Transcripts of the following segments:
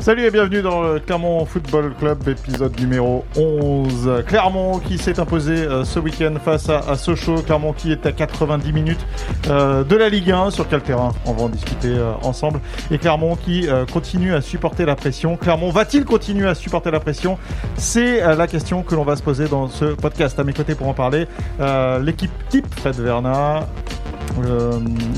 Salut et bienvenue dans le Clermont Football Club, épisode numéro 11. Clermont qui s'est imposé euh, ce week-end face à, Sochaux. Clermont qui est à 90 minutes euh, de la Ligue 1. Sur quel terrain? On va en discuter euh, ensemble. Et Clermont qui continue à supporter la pression. Clermont va-t-il continuer à supporter la pression? C'est la question que l'on va se poser dans ce podcast. À mes côtés pour en parler, l'équipe type Fred Verna,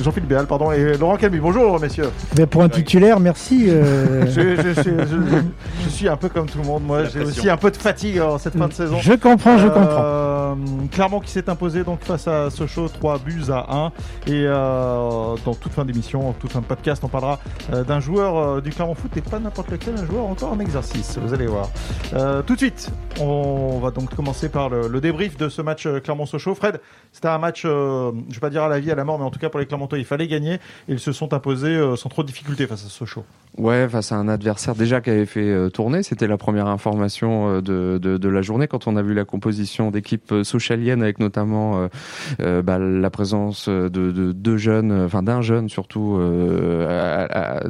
Jean-Philippe Béal, pardon, et Laurent Camus. Bonjour, messieurs. Mais pour un titulaire, merci. Euh. Je, suis un peu comme tout le monde, moi. J'ai aussi un peu de fatigue en cette fin de saison. Je comprends, je comprends. Euh, Clermont qui s'est imposé donc face à Sochaux, 3 buts à 1. Et dans toute fin d'émission, toute fin de podcast, on parlera d'un joueur du Clermont Foot et pas n'importe lequel, un joueur encore en exercice. Vous allez voir. tout de suite, on va donc commencer par le, débrief de ce match Clermont-Sochaux. Fred, c'était un match, je vais pas dire à la vie, à la mais en tout cas pour les Clermontois, il fallait gagner. Et ils se sont imposés euh, sans trop de difficultés face à Sochaux. Ouais, face à un adversaire déjà qui avait fait euh, tourner. C'était la première information euh, de, de, de, la journée quand on a vu la composition d'équipe socialienne avec notamment bah, la présence de, de deux jeunes, enfin d'un jeune surtout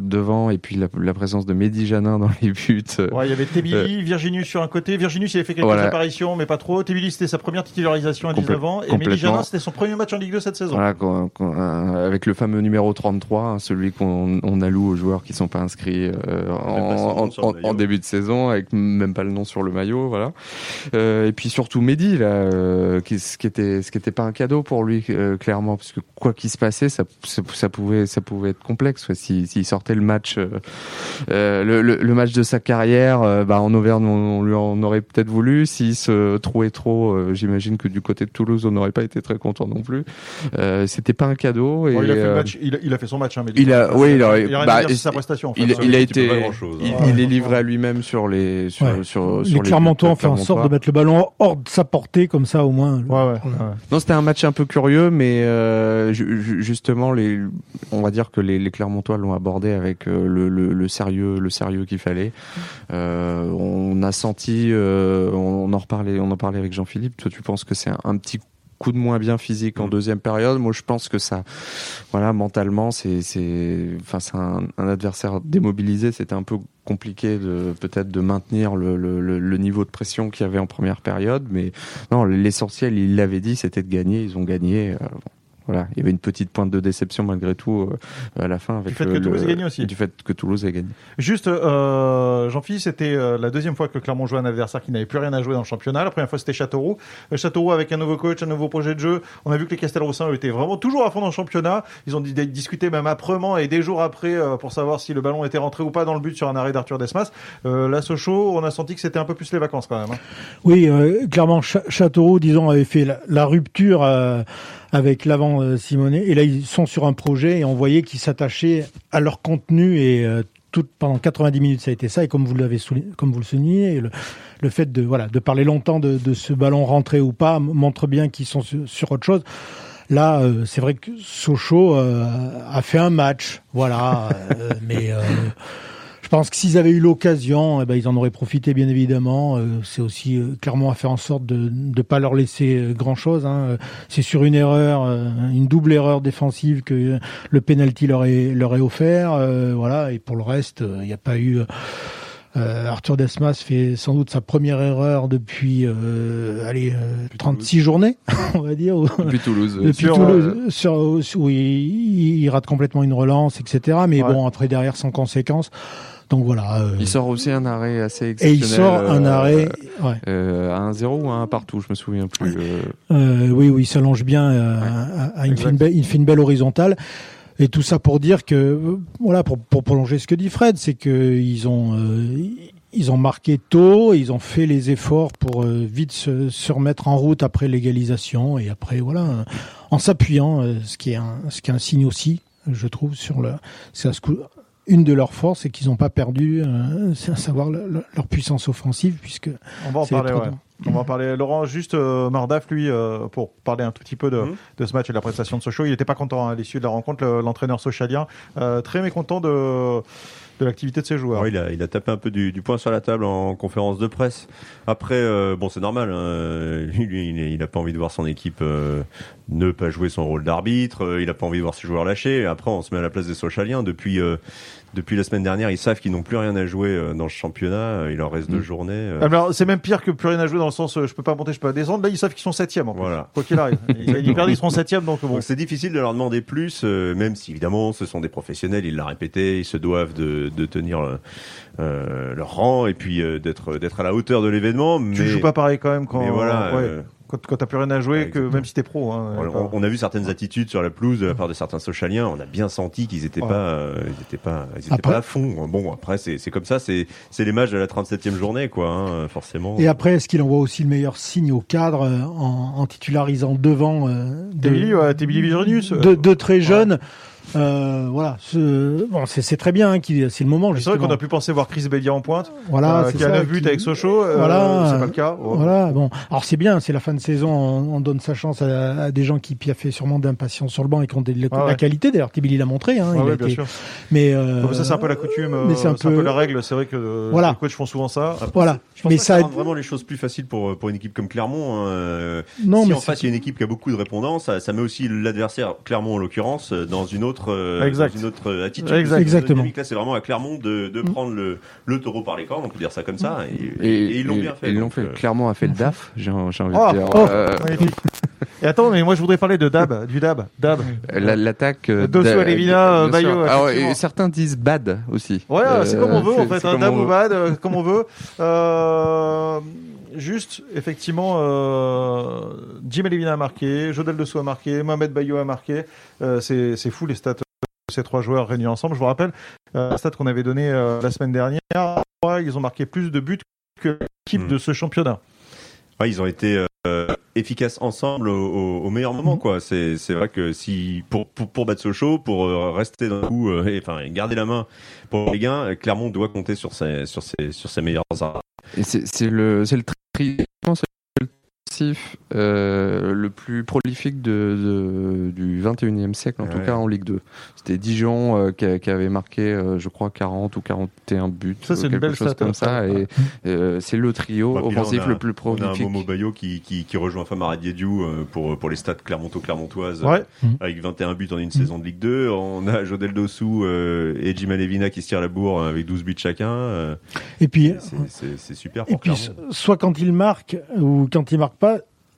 devant et puis la, présence de Mehdi Janin dans les buts. Ouais, il y avait Tébili, Virginus sur un côté. Virginus, il avait fait quelques apparitions, mais pas trop. Tébili, c'était sa première titularisation à 19 ans. Et Mehdi Janin, c'était son premier match en Ligue 2 cette saison. Voilà, euh, avec le fameux numéro 33, hein, celui qu'on on alloue aux joueurs qui sont pas inscrits euh, en, début de saison, avec même pas le nom sur le maillot, voilà. Euh, et puis surtout Mehdi, là, qui, ce qui était ce qui était pas un cadeau pour lui, clairement, parce que quoi qu'il se passait, ça, ça, pouvait ça pouvait être complexe. S'il sortait le match, le, le, match de sa carrière, bah, en Auvergne, on, lui en aurait peut-être voulu. S'il se trouvait trop, j'imagine que du côté de Toulouse, on n'aurait pas été très content non plus. C'était pas un cadeau. Et, il, a fait euh, match, il, a, fait son match, hein, mais il a, oui, il a, bah, sa prestation. il, il, a été, il, est livré à lui-même sur les, sur, sur, sur, les, les Clermontois ont fait en sorte de mettre le ballon hors de sa portée, comme ça au moins. Ouais, ouais, Non, c'était un match un peu curieux, mais euh, justement, les, on va dire que les, les Clermontois l'ont abordé avec euh, le, le, le, sérieux, le sérieux qu'il fallait. Euh, on a senti, euh, on en reparlait, on en parlait avec Jean-Philippe. Toi, tu penses que c'est un, un petit coup de moins bien physique en mm. deuxième période. Moi, je pense que ça, voilà, mentalement, c'est, c'est, enfin, c'est un, adversaire démobilisé. C'était un peu compliqué de peut-être de maintenir le, le, le niveau de pression qu'il y avait en première période, mais non, l'essentiel, il l'avait dit, c'était de gagner. Ils ont gagné. Euh, voilà, il y avait une petite pointe de déception malgré tout euh, à la fin avec du fait que Toulouse ait gagné aussi. Du fait que Toulouse ait gagné. Juste, euh, Jean-Philippe, c'était euh, la deuxième fois que Clermont jouait un adversaire qui n'avait plus rien à jouer dans le championnat. La première fois, c'était Châteauroux. Châteauroux avec un nouveau coach, un nouveau projet de jeu. On a vu que les Castelroussins étaient vraiment toujours à fond dans le championnat. Ils ont discuté même âprement et des jours après pour savoir si le ballon était rentré ou pas dans le but sur un arrêt d'Arthur Desmas. la Sochaux, on a senti que c'était un peu plus les vacances quand même. Hein. Oui, clairement, Châteauroux, disons, avait fait la, la rupture avec l'avant euh, Simonet. Et là, ils sont sur un projet et on voyait qu'ils s'attachaient à leur contenu et euh, tout, pendant 90 minutes, ça a été ça. Et comme vous l'avez comme vous le soulignez, le, le, fait de voilà de parler longtemps de, de ce ballon rentré ou pas montre bien qu'ils sont sur, autre chose. Là, euh, c'est vrai que Sochaux a fait un match, voilà, mais je pense que s'ils avaient eu l'occasion, eh ben, ils en auraient profité bien évidemment. Euh, c'est aussi euh, clairement à faire en sorte de ne pas leur laisser euh, grand-chose. Hein. C'est sur une erreur, une double erreur défensive que le penalty leur est, leur est offert. voilà, et pour le reste, il n'y a pas eu... Arthur Desmas fait sans doute sa première erreur depuis allez 36 journées, on va dire. Depuis Toulouse. Depuis Toulouse, sur, où il, rate complètement une relance, etc. Mais bon, après derrière sans conséquence. Donc voilà. Euh, il sort aussi un arrêt assez exceptionnel. Et il sort un euh, arrêt ouais. euh, à 1-0 ou à 1 partout, je me souviens plus. Oui, oui, il s'allonge bien à, une, une, belle horizontale. Et tout ça pour dire que, voilà, pour, pour prolonger ce que dit Fred, c'est que ils ont, ils ont marqué tôt, ils ont fait les efforts pour vite se, se, remettre en route après l'égalisation et après, voilà, en s'appuyant, ce qui est un, ce qui est un signe aussi, je trouve, sur le, c'est une de leurs forces et qu'ils n'ont pas perdu, euh, c'est à savoir leur puissance offensive, puisque on va en parler. On va en parler. Laurent, juste euh, Mardaf, lui, euh, pour parler un tout petit peu de, mhm. de, ce match et de la prestation de Sochaux, il n'était pas content hein, à l'issue de la rencontre, l'entraîneur socialien, très mécontent de de l'activité de ses joueurs. il, a, il a tapé un peu du, du poing sur la table en conférence de presse. Après, euh, bon, c'est normal. Hein. Lui, il n'a pas envie de voir son équipe euh, ne pas jouer son rôle d'arbitre. Euh, il n'a pas envie de voir ses joueurs lâchés. Après, on se met à la place des Sochaliens. Depuis, depuis la semaine dernière, ils savent qu'ils n'ont plus rien à jouer euh, dans le championnat. Il leur reste deux journées. euh. Alors, c'est même pire que plus rien à jouer dans le sens, euh, je peux pas monter, je peux pas descendre. Là, ils savent qu'ils sont septième. en plus. Voilà. Quoi qu'il arrive. Ils, perdent, ils seront septième, donc bon. C'est difficile de leur demander plus, euh, même si évidemment ce sont des professionnels, ils l'ont répété, ils se doivent de, de tenir euh, euh, leur rang et puis euh, d'être d'être à la hauteur de l'événement. Mais Tu joues pas pareil quand même quand, mais voilà, ouais, euh, quand, quand t'as plus rien à jouer, ouais, que même si t'es pro. Hein, on, a vu certaines attitudes sur la pelouse de la part de certains socialiens. On a bien senti qu'ils étaient Ouais. pas, euh, ils étaient pas, ils étaient Après- pas à fond. Bon après c'est c'est comme ça, c'est c'est les matchs de la 37e journée quoi, hein, forcément. Et après, est-ce qu'il envoie aussi le meilleur signe au cadre euh, en, en titularisant devant euh, T'es de- Billy, ouais, t'es Billy Virginius. deux, deux très jeunes euh, Voilà, bon, c'est très bien, hein, c'est le moment C'est vrai qu'on a pu penser voir Chris Bédia en pointe, Voilà, euh, qui a ça, 9 buts qui- avec Sochaux. euh, Voilà. c'est pas le cas. Oh. Voilà, bon. Alors c'est bien, c'est la fin de saison, on, on donne sa chance à, à des gens qui piaffaient sûrement d'impatience sur le banc et qui ont de, la- Ah ouais. la qualité. D'ailleurs, Tibili l'a montré. Hein, Ouais, il a ouais, bien été- sûr. Mais euh, Comme ça, c'est un peu la coutume, euh, mais c'est un peu- la règle. C'est vrai que euh, Voilà. les coachs font souvent ça. Voilà. Je pense Mais ça ça rend vraiment les choses plus faciles pour pour une équipe comme Clermont. hein. Euh, Non, si mais en face il y a une équipe qui a beaucoup de répondants, ça, met aussi l'adversaire, Clermont en l'occurrence, euh, dans une autre, euh, Exact. dans une autre euh, attitude. Exactement. dynamique Là, c'est vraiment à Clermont de, de Mm. prendre le, le taureau par les cornes, on peut dire ça comme ça. Et, Et, et ils l'ont et- bien fait. Ils l'ont fait. euh, Clairement, a fait le DAF. J'ai j'ai envie Oh, de dire. oh. Euh, Magnifique. Et attends, mais moi je voudrais parler de Dab, du Dab, Dab. la- L'attaque. euh, Dosso, d'a- Alevina. Bayo, Ah certains disent bad aussi. Ouais, Euh, c'est comme on veut en fait, comme Dab ou bad, comme on veut. Euh, juste, effectivement, euh, Jim a marqué, Jodel Dessous a marqué, Mohamed Bayo a marqué. Euh, c'est fou les stats de ces trois joueurs réunis ensemble. Je vous rappelle, euh, la stat qu'on avait donné euh, la semaine dernière, ils ont marqué plus de buts que l'équipe Hmm. de ce championnat. Ouais, ils ont été euh, efficaces ensemble au, au- meilleur moment, quoi. C'est c'est vrai que si pour pour, pour battre Sochaux, pour euh, rester le coup, euh, et, enfin garder la main pour les gains, euh, Clermont doit compter sur ses sur ses sur ses meilleurs armes. Et c'est le c'est le tri- offensif, euh, le plus prolifique de, de- du 21e siècle, en tout cas en Ligue 2. C'était Dijon euh, qui, avait marqué, euh, je crois, 40 ou 41 buts, Ça, c'est euh, une quelque belle chose comme hein, ça. ça. Et euh, c'est le trio Bah, puis là, offensif on a- le plus On a un prolifique. Momo Bayo qui, qui, qui rejoint Famara Diédiou pour, pour les stats Clermonto-Clermontoises Ouais. avec 21 buts en une saison de Ligue 2. On a Jodel Dossou euh, et Jim Alevina qui se tirent la bourre avec 12 buts chacun. Et puis, c'est- super et pour puis, Clermont. soit quand il marque ou quand il marque pas,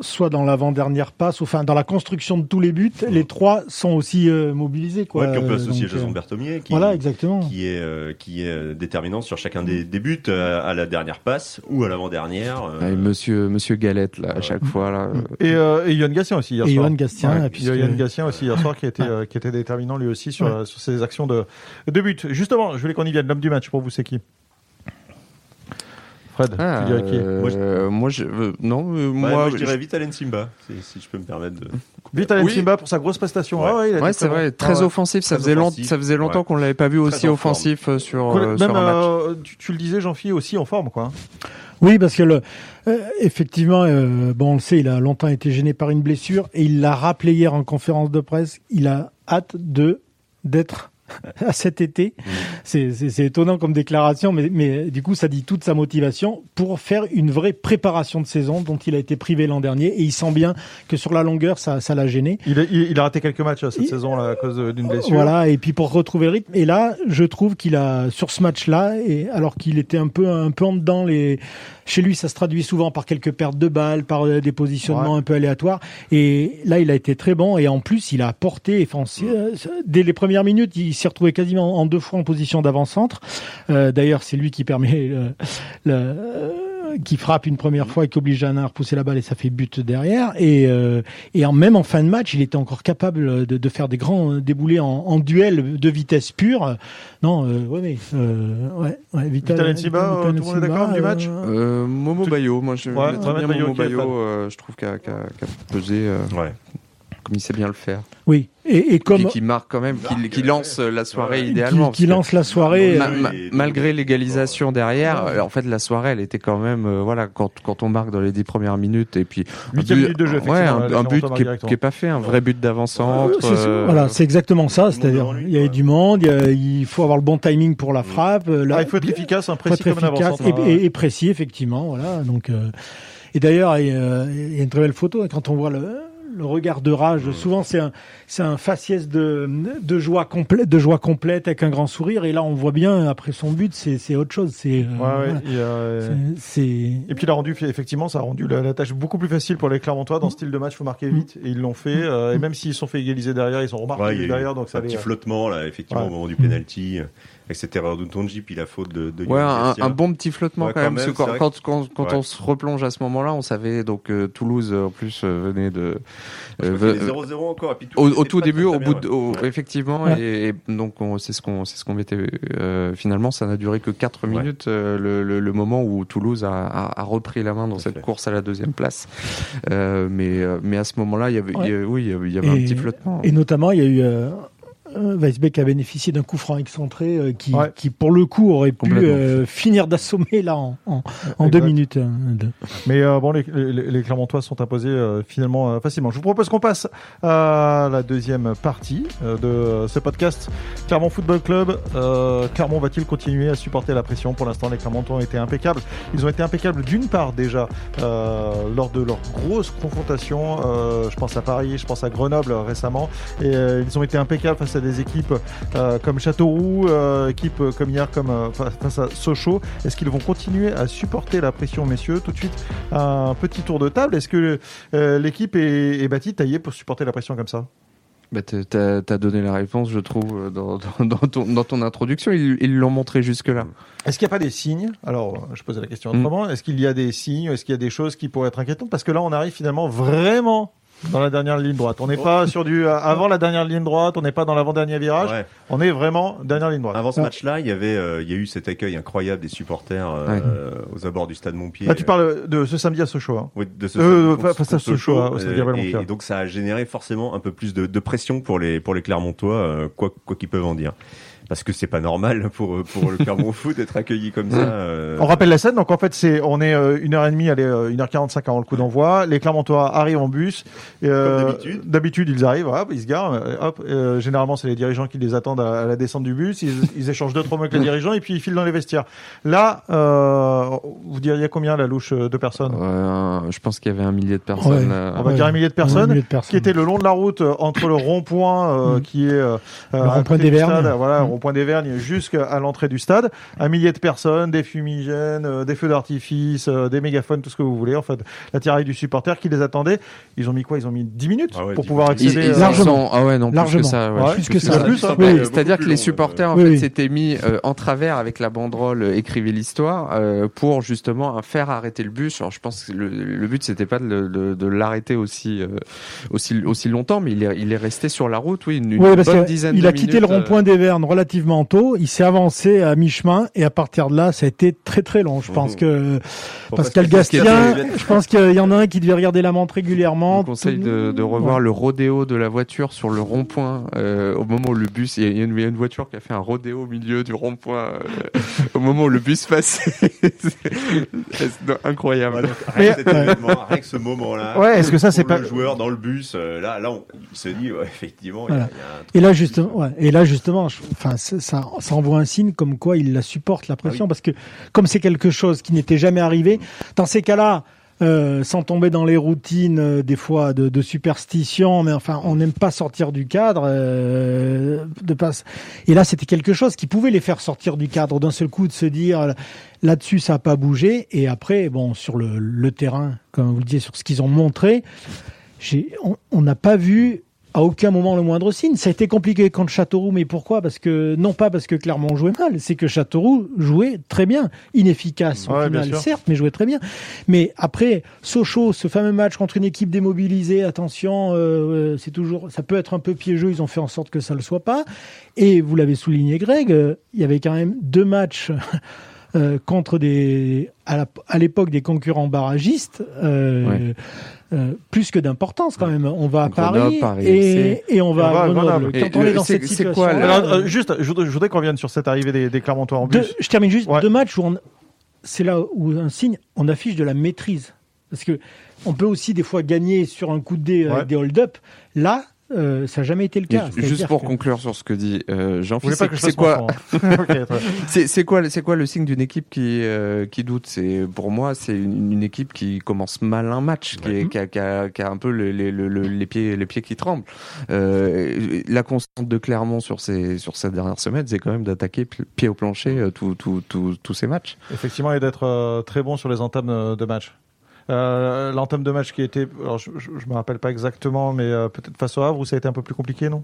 soit dans l'avant-dernière passe, ou enfin dans la construction de tous les buts, les trois sont aussi euh, mobilisés. Quoi. Ouais, puis on peut Euh, associer donc, Jason euh, Berthomier qui, Voilà, exactement. qui est, euh, qui est euh, déterminant sur chacun des, des buts euh, à la dernière passe ou à l'avant-dernière. euh, monsieur, monsieur Galette, là, à chaque fois. Là, Et, euh, et Yohan Gastien aussi hier Et soir. Johan Gastien, Ouais, puisque- Yohan Gastien aussi hier soir qui était, euh, qui était déterminant lui aussi sur, Ouais. euh, sur ses actions de, de but. Justement, je voulais qu'on y vienne. L'homme du match, pour vous, c'est qui? Fred, Ah, tu dirais qui? euh, moi, je, euh, non, euh, ouais, moi, moi, je dirais Vital Simba, si, si je peux me permettre de. Vital Oui. Simba pour sa grosse prestation. Ouais. Ah ouais, c'est vrai, Ah très ouais. offensif. Ça Très faisait, long- ça faisait longtemps qu'on l'avait pas vu aussi forme. offensif euh, sur, Cool. euh, Même, sur un match. euh, tu, tu le disais, Jean-Philippe, aussi en forme, quoi. Oui, parce que le, euh, effectivement, euh, bon, on le sait, il a longtemps été gêné par une blessure et il l'a rappelé hier en conférence de presse. Il a hâte de d'être à cet été. C'est, c'est, étonnant comme déclaration, mais, mais du coup, ça dit toute sa motivation pour faire une vraie préparation de saison dont il a été privé l'an dernier et il sent bien que sur la longueur, ça, ça l'a gêné. Il a, il, a raté quelques matchs euh, cette Il- saison là, à cause euh, d'une blessure. Voilà, et puis pour retrouver le rythme. Et là, je trouve qu'il a sur ce match-là, et alors qu'il était un peu un peu en dedans, les chez lui, ça se traduit souvent par quelques pertes de balles, par euh, des positionnements Ouais. un peu aléatoires. Et là, il a été très bon, et en plus, il a apporté. Enfin, euh, dès les premières minutes, il s'est retrouvé quasiment en deux fois en position d'avant-centre. Euh, D'ailleurs, c'est lui qui permet le, le- qui frappe une première fois et qui oblige Jeannin à repousser la balle et ça fait but derrière. Et, euh, et en, même en fin de match, il était encore capable de, de faire des grands déboulés en, en duel de vitesse pure. Non, euh, ouais, mais euh, ouais, ouais, Vital, Vital Nsiba, euh, tout le monde est d'accord du match? Euh, Euh, Momo Bayo, moi je Ouais, bien Momo Bayo, euh, je trouve qu'il a, qu'il a- qu'il a pesé euh, Ouais. comme il sait bien le faire. Oui, et, et comme Qui, qui marque quand même, qui, qui lance la soirée idéalement. qui lance la soirée. ma- euh, ma- malgré l'égalisation derrière, euh, en fait la soirée elle était quand même, euh, voilà, quand, quand on marque dans les dix premières minutes et puis un Huitième but- minute de jeu, ouais, effectivement, un, un but qui est, qui est pas fait, un vrai but c'est- c'est- euh, voilà, c'est exactement ça. C'est-à-dire, il y a eu quoi. du monde, il, y a- il faut avoir le bon timing pour la frappe. euh, là- Ah, il faut être efficace, un faut précis être comme un efficace avant-centre, et, hein. et- et précis, effectivement. Voilà. Donc, euh, et d'ailleurs, il y a il y a une très belle photo hein, quand on voit le, le regard de rage. Souvent, c'est un, c'est un faciès de, de joie complète, de joie complète avec un grand sourire. Et là, on voit bien après son but, c'est, c'est autre chose. C'est, euh, Ouais, ouais, voilà. il y a, euh, C'est- c'est Et puis il a rendu effectivement ça a rendu la, la tâche beaucoup plus facile pour les Clermontois dans ce style de match faut marquer vite et ils l'ont fait euh, et même s'ils se sont fait égaliser derrière ils sont remarqués Ouais, il derrière donc ça un petit euh, flottement là, effectivement, Ouais. au moment du penalty, avec cette erreur de Tonji, puis la faute de. de Ouais, un, bon petit flottement Ouais, quand quand même. même, parce que quand, vrai quand, quand, quand Ouais. on se replonge à ce moment-là, on savait donc euh, Toulouse euh, en plus euh, venait de euh, crois qu'il y ve- avait 0-0 encore. et puis au, Toulouse au était tout pas début, très, au bout, bien, de, ouais. au- effectivement, Ouais. et, et donc on- c'est ce qu'on c'est ce qu'on mettait. euh, finalement, ça n'a duré que 4 Ouais. minutes, euh, le, le, le moment où Toulouse a, a, a repris la main dans cette fait. course à la deuxième place. Euh, mais mais à ce moment-là, il y avait, Ouais. il y a- oui, il y avait, un Et- petit flottement. Et notamment, il y a eu Weisbeck a bénéficié d'un coup franc excentré euh, qui, Ouais. qui, pour le coup, aurait pu euh, finir d'assommer là en, en, en Exact. deux minutes. mais euh, bon les, les, les Clermontois sont imposés euh, finalement euh, facilement je vous propose qu'on passe à la deuxième partie euh, de ce podcast Clermont Football Club euh, Clermont va-t-il continuer à supporter la pression? Pour l'instant les Clermontois ont été impeccables ils ont été impeccables d'une part déjà euh, lors de leur grosse confrontation euh, je pense à Paris je pense à Grenoble euh, récemment et euh, ils ont été impeccables face à des équipes euh, comme Châteauroux euh, équipes euh, comme hier comme euh, fa- face à Sochaux est-ce qu'ils vont continuer à supporter la pression messieurs? Tout de suite un petit tour de table est-ce que l'équipe est, est bâtie taillée pour supporter la pression comme ça? Bah, t'as- t'as donné la réponse, je trouve, dans, dans, dans ton, dans ton introduction. Ils l'ont montré jusque-là. Est-ce qu'il n'y a pas des signes? Alors, je posais la question Mm. autrement. Est-ce qu'il y a des signes? Est-ce qu'il y a des choses qui pourraient être inquiétantes? Parce que là, on arrive finalement vraiment dans la dernière ligne droite. On n'est pas sur du euh, avant la dernière ligne droite. On n'est pas dans l'avant-dernier virage. Ouais. On est vraiment dernière ligne droite. Avant ce Ouais. match-là, il y avait, euh, il y a eu cet accueil incroyable des supporters euh, aux abords du stade Montpied. Là, tu parles de ce samedi à Sochaux. Hein. Oui, de ce Euh, contre- face à Sochaux, Sochaux, hein, au stade Gabriel et, et donc ça a généré forcément un peu plus de, de pression pour les pour les Clermontois, euh, quoi quoi qu'ils peuvent en dire. Parce que c'est pas normal pour pour le Clermont Foot d'être accueilli comme ça. euh, On rappelle la scène. Donc en fait, c'est on est euh, une heure et demie, allez euh, une heure quarante-cinq avant le coup d'envoi. Les Clermontois arrivent en bus. Et, euh, d'habitude. Ils arrivent, hop, ils se garent. Hop, euh, généralement, c'est les dirigeants qui les attendent à, à la descente du bus. Ils, ils échangent deux trois mots avec les dirigeants et puis ils filent dans les vestiaires. Là, euh, vous diriez combien la louche de personnes? Euh, je pense qu'il y avait un millier de personnes. Ouais. euh, On va Ouais. dire un millier de personnes. millier de personnes. qui était le long de la route entre le rond-point euh, Mm. qui est euh, Le rond-point des Mm. Rond-point des Vergnes jusqu'à l'entrée du stade, un millier de personnes, des fumigènes, euh, des feux d'artifice, euh, des mégaphones, tout ce que vous voulez, en fait, la tiraille du supporter qui les attendait. Ils ont mis quoi? Ils ont mis 10 minutes Ah ouais, pour 10 pouvoir minutes. Ils, accéder ils euh, en Largement. sont- ah ouais, non, plus Largement. que ça. ouais. Ouais, plus que ça. ça. Plus. Oui, Ouais, oui. C'est-à-dire que les supporters en Oui, fait oui. s'étaient mis euh, en travers avec la banderole euh, écrivez l'histoire euh, pour justement euh, faire arrêter le bus. Alors je pense que le, le but c'était pas de, le- de, de l'arrêter aussi euh, aussi aussi longtemps, mais il est, il est resté sur la route, oui, une, une Oui, parce bonne dizaine il de a quitté le minutes, rond-point des Vernes relativement tôt. Il s'est avancé à mi-chemin et à partir de là, ça a été très très long. Je pense que Pascal Gastien, je pense qu'il y en a un qui devait regarder la montre Je régulièrement. vous conseille de, de revoir Ouais. le rodéo de la voiture sur le rond-point euh, au moment où le bus. Il y, a- il y a une, il y a une voiture qui a fait un rodéo au milieu du rond-point euh, au moment où le bus passait. C'est- c'est incroyable. Ouais, donc, rien que que ce moment-là. Ouais, est-ce que ça, c'est pas- le joueur dans le bus euh, Là, là, on, il se dit ouais, effectivement. il y a- Voilà. il y a un truc Et là en justement, et là justement, je- enfin ça, ça, ça envoie un signe comme quoi il la supporte la pression parce que comme c'est quelque chose qui n'était jamais arrivé, dans ces cas-là, euh, sans tomber dans les routines euh, des fois de, de superstition, mais enfin on n'aime pas sortir du cadre. euh, de passe. Et là c'était quelque chose qui pouvait les faire sortir du cadre d'un seul coup, de se dire là-dessus ça n'a pas bougé. Et après bon sur le, le terrain, comme vous le disiez, sur ce qu'ils ont montré, on n'a pas vu à aucun moment le moindre signe. Ça a été compliqué contre Châteauroux, mais pourquoi? Parce que non pas parce que Clermont jouait mal, c'est que Châteauroux jouait très bien, inefficace au Ouais, bien final, sûr. certes, mais jouait très bien. Mais après Sochaux, ce fameux match contre une équipe démobilisée, attention, euh, c'est toujours, ça peut être un peu piégeux. Ils ont fait en sorte que ça le soit pas. Et vous l'avez souligné, Greg, euh, il y avait quand même deux matchs. euh, contre des à l'époque des concurrents barragistes euh, Ouais. euh, plus que d'importance quand même. On va à Grenoble, Paris, Paris et, on va à Grenoble. Quand on est dans cette situation, quoi, Alors, euh, juste, je voudrais, qu'on vienne sur cette arrivée des, des Clermontois en bus. je termine juste Ouais. deux matchs où on, c'est là où un signe, on affiche de la maîtrise, parce que on peut aussi des fois gagner sur un coup de dé Ouais. avec des hold-up. Là, euh, ça n'a jamais été le cas. Juste pour que... conclure sur ce que dit euh, Jean-Philippe, je c'est quoi. C'est c'est le signe d'une équipe qui euh, qui doute? C'est pour moi, c'est une, une équipe qui commence mal un match, qui, est- qui, a, qui, a, qui a un peu le- le- le- le- les pieds les pieds qui tremblent. Euh, la constante de Clermont sur ces sur cette dernière semaine, c'est quand même d'attaquer pi- pied au plancher euh, tous tous ces matchs. Effectivement, et d'être euh, très bon sur les entames de match. Euh, L'entame de match qui était, alors je, je me rappelle pas exactement, mais euh, peut-être face au Havre où ça a été un peu plus compliqué, non?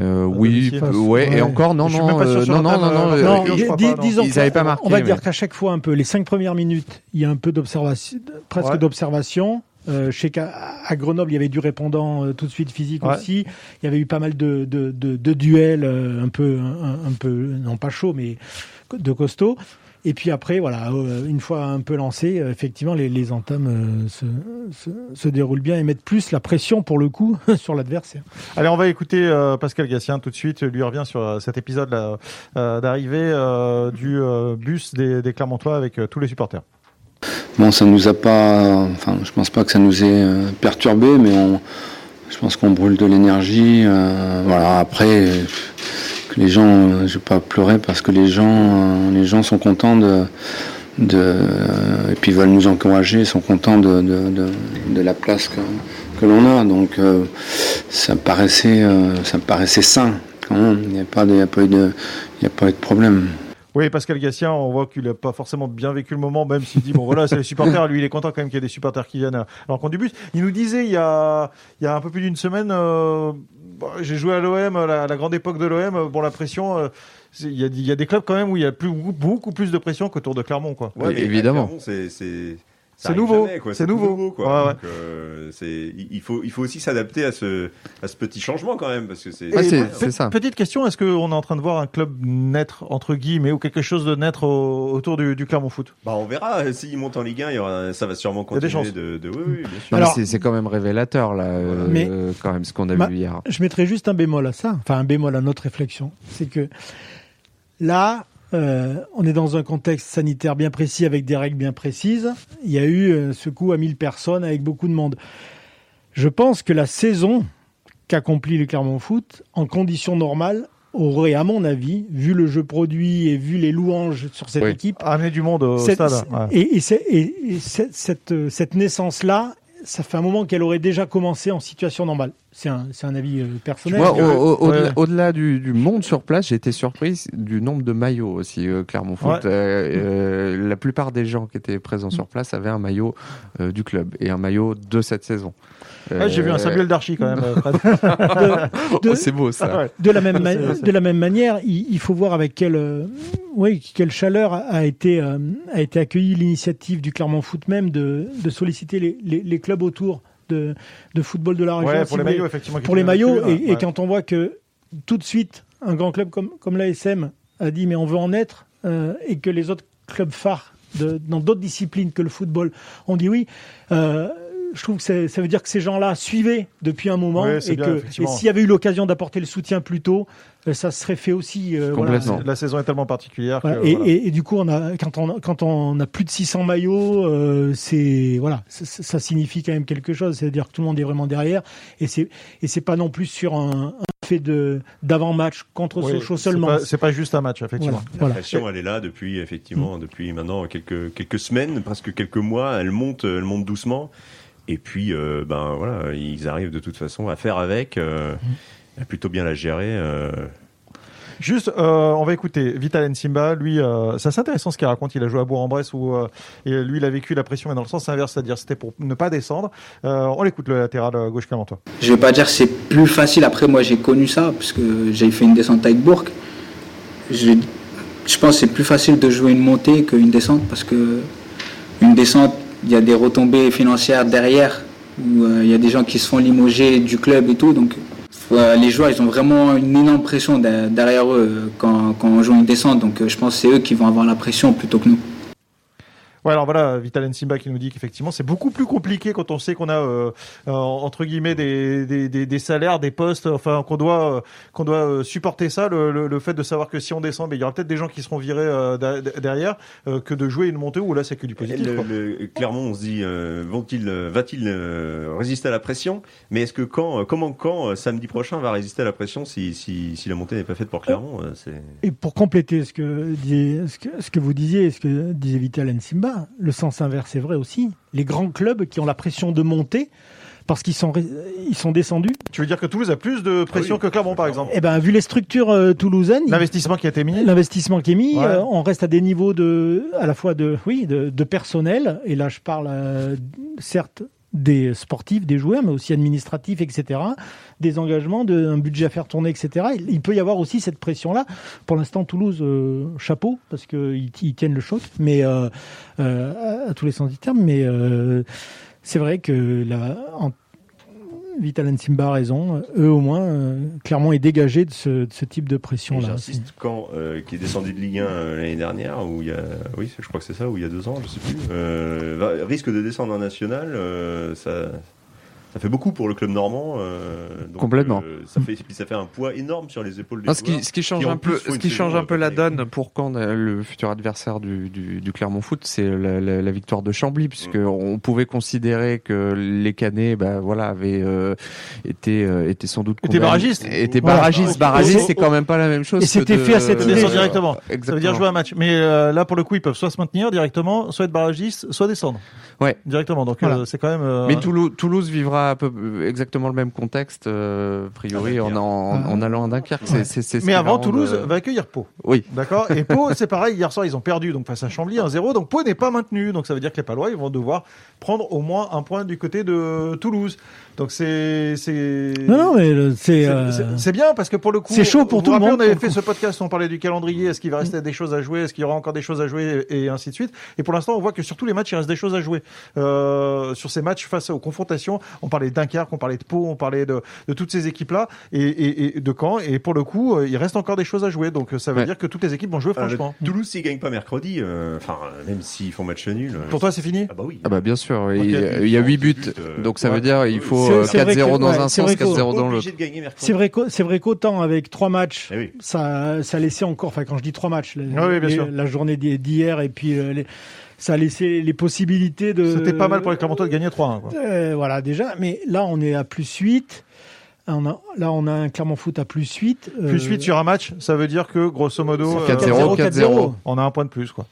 Euh, À oui, ouais, et encore non non euh, non non non euh, euh, disons Ils que- avaient pas marqué, On va mais- dire qu'à chaque fois un peu, les cinq premières minutes, il y a un peu d'observation, presque Ouais. d'observation. Euh, je sais qu'à à Grenoble, il y avait du répondant euh, tout de suite physique Ouais. aussi. Il y avait eu pas mal de, de, de, de duels euh, un peu, un, un peu, non pas chaud, mais de costaud. Et puis après, voilà, euh, une fois un peu lancé, euh, effectivement, les, les entames euh, se, se, se déroulent bien et mettent plus la pression pour le coup sur l'adversaire. Allez, on va écouter euh, Pascal Gassien tout de suite. Lui revient sur cet épisode là, euh, d'arrivée euh, du euh, bus des, des Clermontois avec euh, tous les supporters. Bon, ça nous a pas. Enfin, je pense pas que ça nous ait perturbé, mais on, je pense qu'on brûle de l'énergie. euh, voilà. Après, euh, les gens, euh, je vais pas pleurer parce que les gens, euh, les gens sont contents de, de et puis veulent nous encourager, sont contents de, de, de, de la place que, que l'on a. Donc, euh, ça me paraissait, euh, ça me paraissait sain. Il n'y a pas de, a pas eu de, il a pas eu de problème. Oui, Pascal Gassien, on voit qu'il n'a pas forcément bien vécu le moment, même s'il dit, bon voilà, c'est les supporters, lui il est content quand même qu'il y ait des supporters qui viennent à l'encontre du bus. Il nous disait il y a, il y a un peu plus d'une semaine, euh, bon, j'ai joué à l'OM, à la, à la grande époque de l'OM, bon la pression, euh, il y, a, il y a des clubs quand même où il y a plus, beaucoup plus de pression qu'autour de Clermont. quoi. Ouais, mais évidemment. Clermont, c'est c'est nouveau, c'est nouveau. tout quoi. Ouais, ouais. Donc, euh, c'est il faut il faut aussi s'adapter à ce à ce petit changement quand même parce que c'est ça. Petite question, est-ce qu'on est en train de voir un club naître, entre guillemets, ou quelque chose de naître au- autour du, du Clermont Foot? Bah on verra s'il monte en Ligue 1 il y aura ça va sûrement y a des continuer chances. de, de oui, oui bien sûr. Non, mais Alors- c'est quand même révélateur là, euh, Mais- euh, quand même ce qu'on a Ma- vu hier. Je mettrais juste un bémol à ça, enfin un bémol à notre réflexion. C'est que là, euh, on est dans un contexte sanitaire bien précis avec des règles bien précises. Il y a eu euh, ce coup à 1000 personnes avec beaucoup de monde. Je pense que la saison qu'accomplit le Clermont Foot, en conditions normales, aurait, à mon avis, vu le jeu produit et vu les louanges sur cette Oui. équipe, Amener du monde au cette- stade. ouais. et, et c'est- et- et cette, cette, euh, cette naissance-là, ça fait un moment qu'elle aurait déjà commencé en situation normale. C'est un, avis euh, personnel. Moi, au- au- au- Ouais. au-delà du, du monde sur place, j'ai été surpris du nombre de maillots aussi, euh, Clermont Foot. Ouais. Euh, euh, la plupart des gens qui étaient présents sur place avaient un maillot du club et un maillot de cette saison. Ouais, J'ai vu un Euh, Samuel Darchi quand même. euh. De- oh, c'est beau ça. Ouais. De la même, de la même manière, il, il faut voir avec quelle, euh, oui, quelle chaleur a été, euh, a été accueillie l'initiative du Clermont Foot même de, de solliciter les, les, les clubs autour de, de football de la région. Ouais, si pour les maillots, effectivement. Pour les maillots, véhiculés, et, quand on voit que tout de suite, un grand club comme, comme l'ASM a dit mais on veut en être, euh, et que les autres clubs phares de, dans d'autres disciplines que le football ont dit oui, euh, je trouve que ça veut dire que ces gens-là suivaient depuis un moment c'est et bien, que s'il y avait eu l'occasion d'apporter le soutien plus tôt, euh, ça serait fait aussi. euh, voilà. Complètement. La saison est tellement particulière que. Et, voilà. et- et du coup, on a, quand, on, quand on a plus de 600 maillots, euh, c'est voilà, ça, signifie quand même quelque chose. C'est-à-dire que tout le monde est vraiment derrière, et c'est et c'est pas non plus sur un, un fait de d'avant-match contre Oui, Sochaux seulement. pas- C'est pas juste un match, effectivement. Voilà, La voilà. pression, elle est là depuis effectivement depuis maintenant quelques quelques semaines, presque quelques mois. Elle monte, elle monte doucement. Et puis, euh, ben voilà, ils arrivent de toute façon à faire avec, euh, à plutôt bien la gérer. euh. Juste, euh, on va écouter Vital Nsimba. Lui, euh, c'est assez intéressant ce qu'il raconte. Il a joué à Bourg-en-Bresse où euh, et lui, il a vécu la pression, mais dans le sens inverse, c'est-à-dire c'était pour ne pas descendre. Euh, on l'écoute le latéral gauche Clermontois. Je vais pas dire que c'est plus facile. Après, moi, j'ai connu ça parce que j'ai fait une descente avec Bourg. Je, je pense que c'est plus facile de jouer une montée qu'une descente parce que une descente, il y a des retombées financières derrière où euh, il y a des gens qui se font limoger du club et tout. Donc, euh, les joueurs, ils ont vraiment une énorme pression de- derrière eux euh, quand, quand on joue une descente. Donc, je pense que c'est eux qui vont avoir la pression plutôt que nous. Ouais, alors voilà, Vital Simba qui nous dit qu'effectivement c'est beaucoup plus compliqué quand on sait qu'on a euh, euh, entre guillemets des, des, des, des salaires, des postes, enfin qu'on doit euh, qu'on doit euh, supporter ça, le, le, le fait de savoir que si on descend, ben, il y aura peut-être des gens qui seront virés euh, derrière, euh, que de jouer une montée où là c'est que du positif. Le- clairement, on se dit, euh, vont-ils, va-t-il euh, résister à la pression? Mais est-ce que quand, euh, comment quand samedi prochain va résister à la pression si, si, si la montée n'est pas faite pour Clermont euh, c'est... Et pour compléter ce que, disait- ce que, ce que vous disiez, ce que disait Vital Le sens inverse est vrai aussi. Les grands clubs qui ont la pression de monter, parce qu'ils sont, ils sont descendus, Tu veux dire que Toulouse a plus de pression Oui. que Clermont par exemple? Eh ben, vu les structures euh, toulousaines, L'investissement qui a été mis? l'investissement qui est mis, Ouais. euh, on reste à des niveaux de, à la fois de, oui, de, de personnel, et là je parle euh, certes des sportifs, des joueurs, mais aussi administratifs, etc., des engagements, un budget à faire tourner, etc. Il, peut y avoir aussi cette pression-là. Pour l'instant, Toulouse, euh, chapeau, parce qu'ils ils tiennent le choc, mais euh, euh, à, tous les sens du terme, mais euh, c'est vrai que en, Vital Simba a raison. Eux, au moins, euh, Clermont est dégagé de ce, de ce type de pression-là. J'insiste, quand euh, qui est descendu de Ligue 1 euh, l'année dernière, où il y a, oui, je crois que c'est ça, où il y a deux ans, je sais plus, risque de descendre en national, ça, ça fait beaucoup pour le club normand. euh, donc, Complètement. euh, ça fait, puis ça fait un poids énorme sur les épaules des Ah, ce, qui, ce qui change qui, un peu, ce qui change un peu la donne pour quand le futur adversaire du, du, du Clermont Foot, c'est la, la- la victoire de Chambly, puisque Mm. on pouvait considérer que les Canets, bah voilà, avaient euh, été, euh, étaient sans doute Étaient barragistes. Étaient Voilà. barragistes. Barragistes, c'est quand même pas la même chose. et c'était fait à cette idée. Directement. Exactement. Ça veut dire jouer un match. Mais euh, là, pour le coup, ils peuvent soit se maintenir directement, soit être barragistes, soit descendre. Ouais. Directement. Donc Voilà. euh, c'est quand même. euh, Mais Toulouse, Toulouse vivra un peu, exactement le même contexte, euh, a priori, en, en, en allant à Dunkerque. Mais avant, va Toulouse euh, va accueillir Pau. Oui. D'accord? Et Pau, c'est pareil. Hier soir, ils ont perdu donc face à Chambly 1-0. Donc Pau n'est pas maintenu. Donc ça veut dire que les Palois, ils vont devoir prendre au moins un point du côté de Toulouse. Donc c'est. c'est- Non, non, mais le- c'est. C'est- euh, c'est- C'est bien parce que pour le coup, c'est chaud pour tout le monde, On avait fait ce podcast, on parlait du calendrier, est-ce qu'il va rester des choses à jouer, est-ce qu'il y aura encore des choses à jouer et, et ainsi de suite. Et pour l'instant, on voit que sur tous les matchs, il reste des choses à jouer. Euh, sur ces matchs face aux confrontations, on parlait de Dunkerque, on parlait de Pau, on parlait de, de toutes ces équipes-là et, et, et de Caen. Et pour le coup, euh, il reste encore des choses à jouer. Donc ça veut Ouais. dire que toutes les équipes vont jouer Euh, franchement. Toulouse, s'ils gagnent pas mercredi, euh, enfin, même s'ils font match nul. euh, Pour toi, c'est fini? Ah bah oui. Ah bah bien sûr, il y a- il y a 8 buts, euh, donc ça ouais. veut dire il faut C'est- euh, c'est vrai 4-0 que- dans ouais, un sens, vrai que- 4-0 dans l'autre. C'est vrai qu'au- c'est vrai qu'autant avec trois matchs, Eh oui. ça, ça a laissé encore, enfin quand je dis trois matchs, les- Ah oui, bien les- sûr. la journée d'hi- d'hier et puis euh, les- ça a laissé les possibilités de. C'était pas mal pour les Clermontois de gagner 3-1. quoi. Euh, voilà déjà, mais là on est à plus 8. On a, là on a un Clermont Foot à plus 8. euh, Plus 8 sur un match, ça veut dire que grosso modo, ça fait euh, 4-0, 4-0. on a un point de plus. quoi.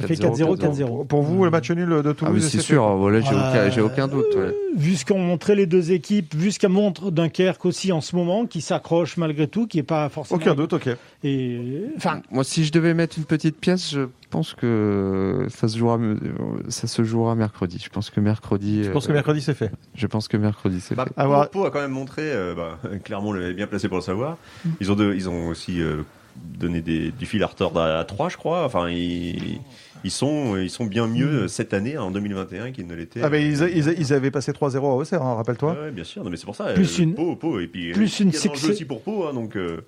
Ça fait 4-0, 4-0. Pour vous, le match nul de Ah Toulouse, mais c'est sûr, voilà, j'ai Euh, aucun, aucun doute. ouais. Vu ce qu'ont montré les deux équipes, vu ce qu'a montre Dunkerque aussi en ce moment, qui s'accroche malgré tout, qui est pas forcément. Aucun doute, ok. Et enfin, Moi, si je devais mettre une petite pièce, je pense que ça se jouera, ça se jouera mercredi. Je pense que mercredi. Je pense euh, que mercredi, c'est fait. Je pense que mercredi, c'est Bah, fait. Pau, Avoir- Pau a quand même montré, euh, bah, Clermont l'avait bien placé pour le savoir. Ils ont, de- ils ont aussi euh, donné des, du fil à retordre à, 3, je crois. Enfin, ils, ils, sont, ils sont bien mieux cette année, en 2021, qu'ils ne l'étaient. Ah, mais ils, ils, ils avaient passé 3-0 à Auxerre, hein, rappelle-toi. Ouais, bien sûr. Non, mais c'est pour ça. Plus euh, une- Pau, Pau, et puis plus il y une a jeu succès- aussi pour Pau, hein, donc. euh,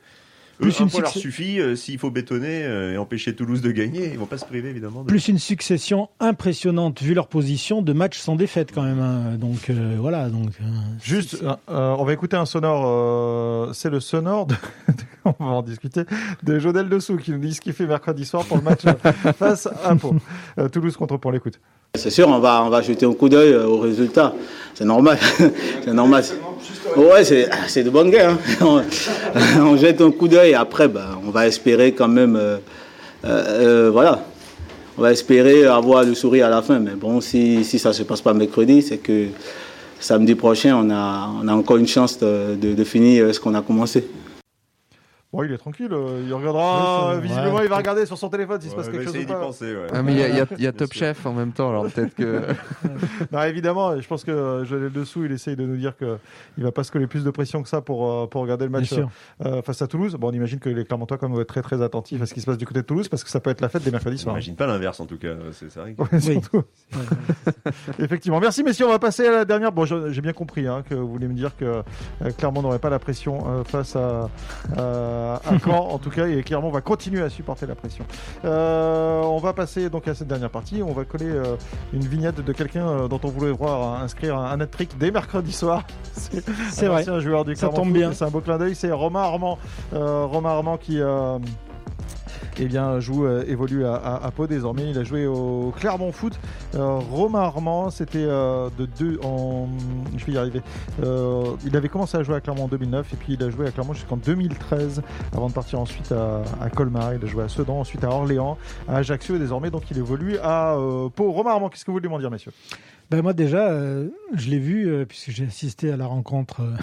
Plus un une point leur suffit. euh, S'il faut bétonner euh, et empêcher Toulouse de gagner, ils vont pas se priver évidemment. De... plus une succession impressionnante vu leur position de matchs sans défaite quand même. hein. Donc euh, voilà, donc. euh, Juste, on va écouter un sonore. euh, c'est le sonore, de, on va en discuter, de Jodel Dessous qui nous dit ce qu'il fait mercredi soir pour le match face à Pau. Euh, Toulouse contre Pau, l'écoute. C'est sûr, on va, on va jeter un coup d'œil aux résultats. C'est normal. c'est normal. Ouais, c'est, c'est de bonne guerre. hein. On, jette un coup d'œil. Après, bah, on va espérer quand même. euh, euh, euh, voilà. On va espérer avoir le sourire à la fin. Mais bon, si, si ça ne se passe pas mercredi, c'est que samedi prochain, on a, on a encore une chance de, de- finir ce qu'on a commencé. Bon, il est tranquille. euh, il regardera. Ouais, visiblement, ouais. il va regarder sur son téléphone s'il se passe quelque chose ou pas. penser, ouais. Ah, mais il y a, il y a- il y a Bien Top sûr. Chef en même temps, alors peut-être que. Non, évidemment, je pense que euh, Jodel Dessous, il essaye de nous dire que il va pas se coller plus de pression que ça pour, euh, pour regarder le match euh, face à Toulouse. Bon, on imagine que les Clermontois quand même vont être très très attentifs à ce qui se passe du côté de Toulouse parce que ça peut être la fête des mercredis soirs. J'imagine pas l'inverse en tout cas. C'est vrai. que- Ouais, Oui. surtout. Effectivement. Merci messieurs, on va passer à la dernière. Bon, j'ai bien compris hein, que vous voulez me dire que euh, Clermont n'aurait pas la pression euh, face à, à, à, à Caen, en tout cas, et Clermont va continuer à supporter la pression. Euh, on va passer donc à cette dernière partie. On va coller euh, une vignette de quelqu'un euh, dont on voulait voir inscrire un, un hat-trick dès mercredi soir. C'est C'est un vrai. ancien joueur du Ça Clermont tombe bien. C'est un beau clin d'œil. C'est Romain Armand. Euh, Romain Armand qui. Eh bien, joue, euh, évolue à, à, à Pau désormais. Il a joué au Clermont Foot. Euh, Romain Armand, c'était euh, de deux en. Je vais y arriver. Euh, il avait commencé à jouer à Clermont en 2009 et puis il a joué à Clermont jusqu'en 2013 avant de partir ensuite à, à Colmar. Il a joué à Sedan, ensuite à Orléans, à Ajaccio et désormais donc il évolue à euh, Pau. Romain Armand, qu'est-ce que vous voulez m'en dire, messieurs? Ben moi déjà, euh, je l'ai vu euh, puisque j'ai assisté à la rencontre euh,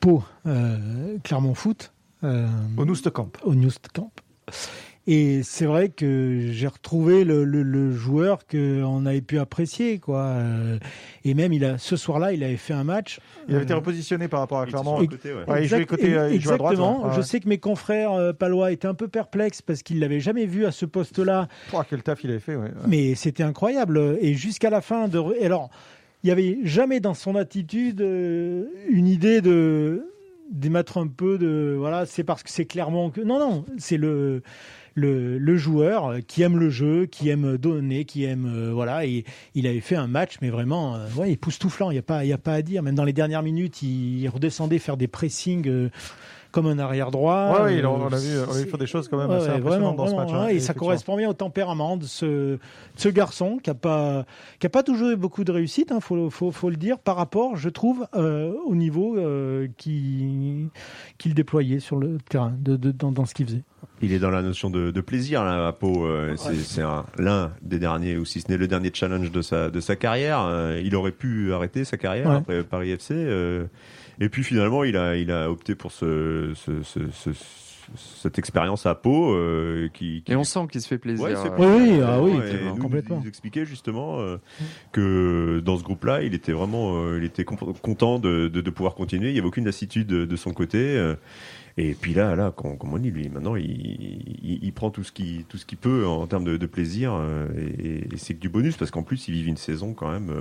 Pau euh, Clermont Foot euh, Au Noustecamp. au Newstcamp. Et c'est vrai que j'ai retrouvé le, le, le joueur qu'on avait pu apprécier, quoi. Et même, il a ce soir-là, il avait fait un match. Il avait été euh, repositionné par rapport à Clermont. le côté, ouais. Ouais, il jouait Exact- côté, il jouait à droite, Exactement. ouais. Je sais que mes confrères euh, palois étaient un peu perplexes parce qu'ils l'avaient jamais vu à ce poste-là. Oh, quel taf il avait fait, ouais. Mais c'était incroyable. Et jusqu'à la fin de. et alors, il y avait jamais dans son attitude euh, une idée de d'émettre un peu de voilà c'est parce que c'est clairement que non non c'est le le, le joueur qui aime le jeu qui aime donner qui aime euh, voilà et il avait fait un match mais vraiment euh, ouais époustouflant il y a pas il y a pas à dire. Même dans les dernières minutes il, il redescendait faire des pressings euh, comme un arrière droit Ouais, ouais, il- on a vu, on a vu faire des choses quand même assez impressionnantes dans ce match. hein, et ça correspond bien au tempérament de ce, de ce garçon qui a pas qui a pas toujours eu beaucoup de réussite, hein, faut, faut, faut le dire, par rapport, je trouve, euh, au niveau euh, qui qu'il déployait sur le terrain, de, de- dans, dans ce qu'il faisait. Il est dans la notion de, de plaisir là, à Pau. euh, c'est c'est un- l'un des derniers, ou si ce n'est le dernier challenge de sa de sa carrière. Euh, il aurait pu arrêter sa carrière Ouais. après Paris FC. euh, et puis finalement, il a il a opté pour ce, ce, ce- ce- cette expérience à Pau euh, qui, qui Et on sent qu'il se fait plaisir. Ouais, il se fait euh, Oui, oui, plaisir. ah oui, nous, complètement. Il nous expliquait justement euh, que dans ce groupe-là, il était vraiment, euh, il était content de, de, de pouvoir continuer. Il n'y avait aucune lassitude de, de son côté. euh, et puis là, là, comme, on dit, lui, maintenant, il, il, il prend tout ce qu'il tout ce qu'il peut en termes de, de plaisir. et et c'est que du bonus parce qu'en plus, ils vivent une saison quand même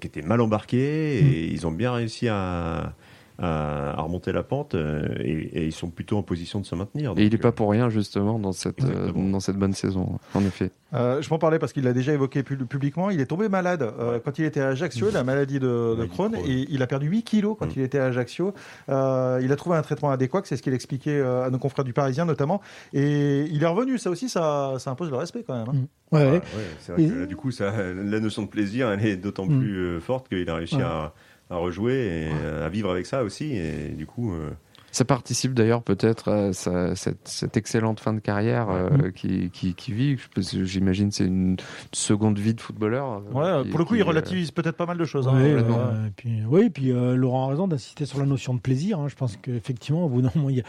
qui était mal embarquée Mm. et ils ont bien réussi à, à, à remonter la pente euh, et, et ils sont plutôt en position de se maintenir. Et il n'est pas pour rien justement dans cette euh, dans cette bonne saison. En effet. Euh, je m'en parlais parce qu'il l'a déjà évoqué pu- publiquement. Il est tombé malade euh, quand il était à Ajaccio, la maladie de, Crohn, et il a perdu 8 kilos quand Mm. il était à Ajaccio. Euh, il a trouvé un traitement adéquat, c'est ce qu'il expliquait euh, à nos confrères du Parisien notamment, et il est revenu. Ça aussi, ça, ça impose le respect quand même. hein. Ouais, Ouais, ouais. ouais, c'est vrai Et- que là, du coup, ça, la notion de plaisir, elle est d'autant Mm. plus euh, forte qu'il a réussi Ouais. à, à rejouer et à vivre avec ça aussi. Et du coup, euh, Ça participe d'ailleurs peut-être à sa- cette, cette excellente fin de carrière euh, qui, qui, qui vit. J'imagine c'est une seconde vie de footballeur. euh, Ouais, qui- pour le coup, qui, il euh, relativise peut-être pas mal de choses. hein. Euh, euh, et puis, oui, puis euh, Laurent a raison d'insister sur la notion de plaisir. hein. Je pense qu'effectivement, au bout d'un moment, il y a,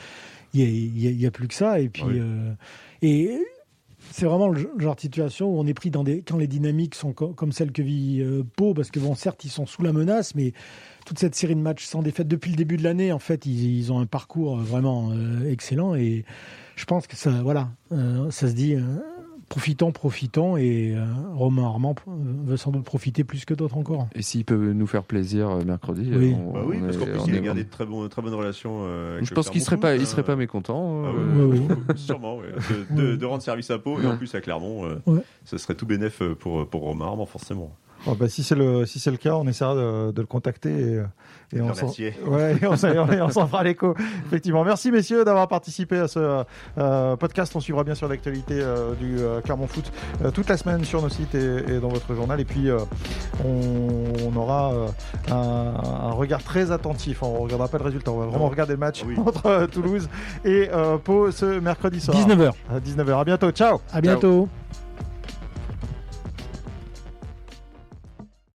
y, a, il y a- il y a plus que ça. Et puis, Oui. euh, et c'est vraiment le genre de situation où on est pris dans des quand les dynamiques sont co- comme celle que vit euh, Pau, parce que bon, certes, ils sont sous la menace, mais toute cette série de matchs sans défaite depuis le début de l'année, en fait, ils, ont un parcours euh, vraiment euh, excellent. Et je pense que ça, voilà, ça se dit. Euh, Profitons, profitons, et euh, Romain Armand euh, veut sans doute profiter plus que d'autres encore. Et s'il peut nous faire plaisir euh, mercredi, Oui. on- bah oui, on parce qu'en plus, on il a gardé de très, bon, très bonnes relations. euh, avec Je pense qu'il Clermont serait pas, il serait euh, pas mécontent. Ah euh, oui, oui, sûrement, ouais. de, de- de rendre service à Pau et en plus à Clermont, euh, Ouais. ce serait tout bénef pour, pour Romain Armand, forcément. Bon, bah, si c'est le si c'est le cas, on essaiera de, de le contacter et, on s'en ouais, on on fera l'écho. Effectivement, merci messieurs d'avoir participé à ce euh, podcast. On suivra bien sûr l'actualité euh, du euh, Clermont Foot euh, toute la semaine sur nos sites et, et dans votre journal. Et puis euh, on, on aura euh, un, un regard très attentif. On regardera pas le résultat, on va vraiment regarder le match Ah oui. entre euh, Toulouse et euh, Pau ce mercredi soir 19h. à 19h. À bientôt. Ciao. À bientôt.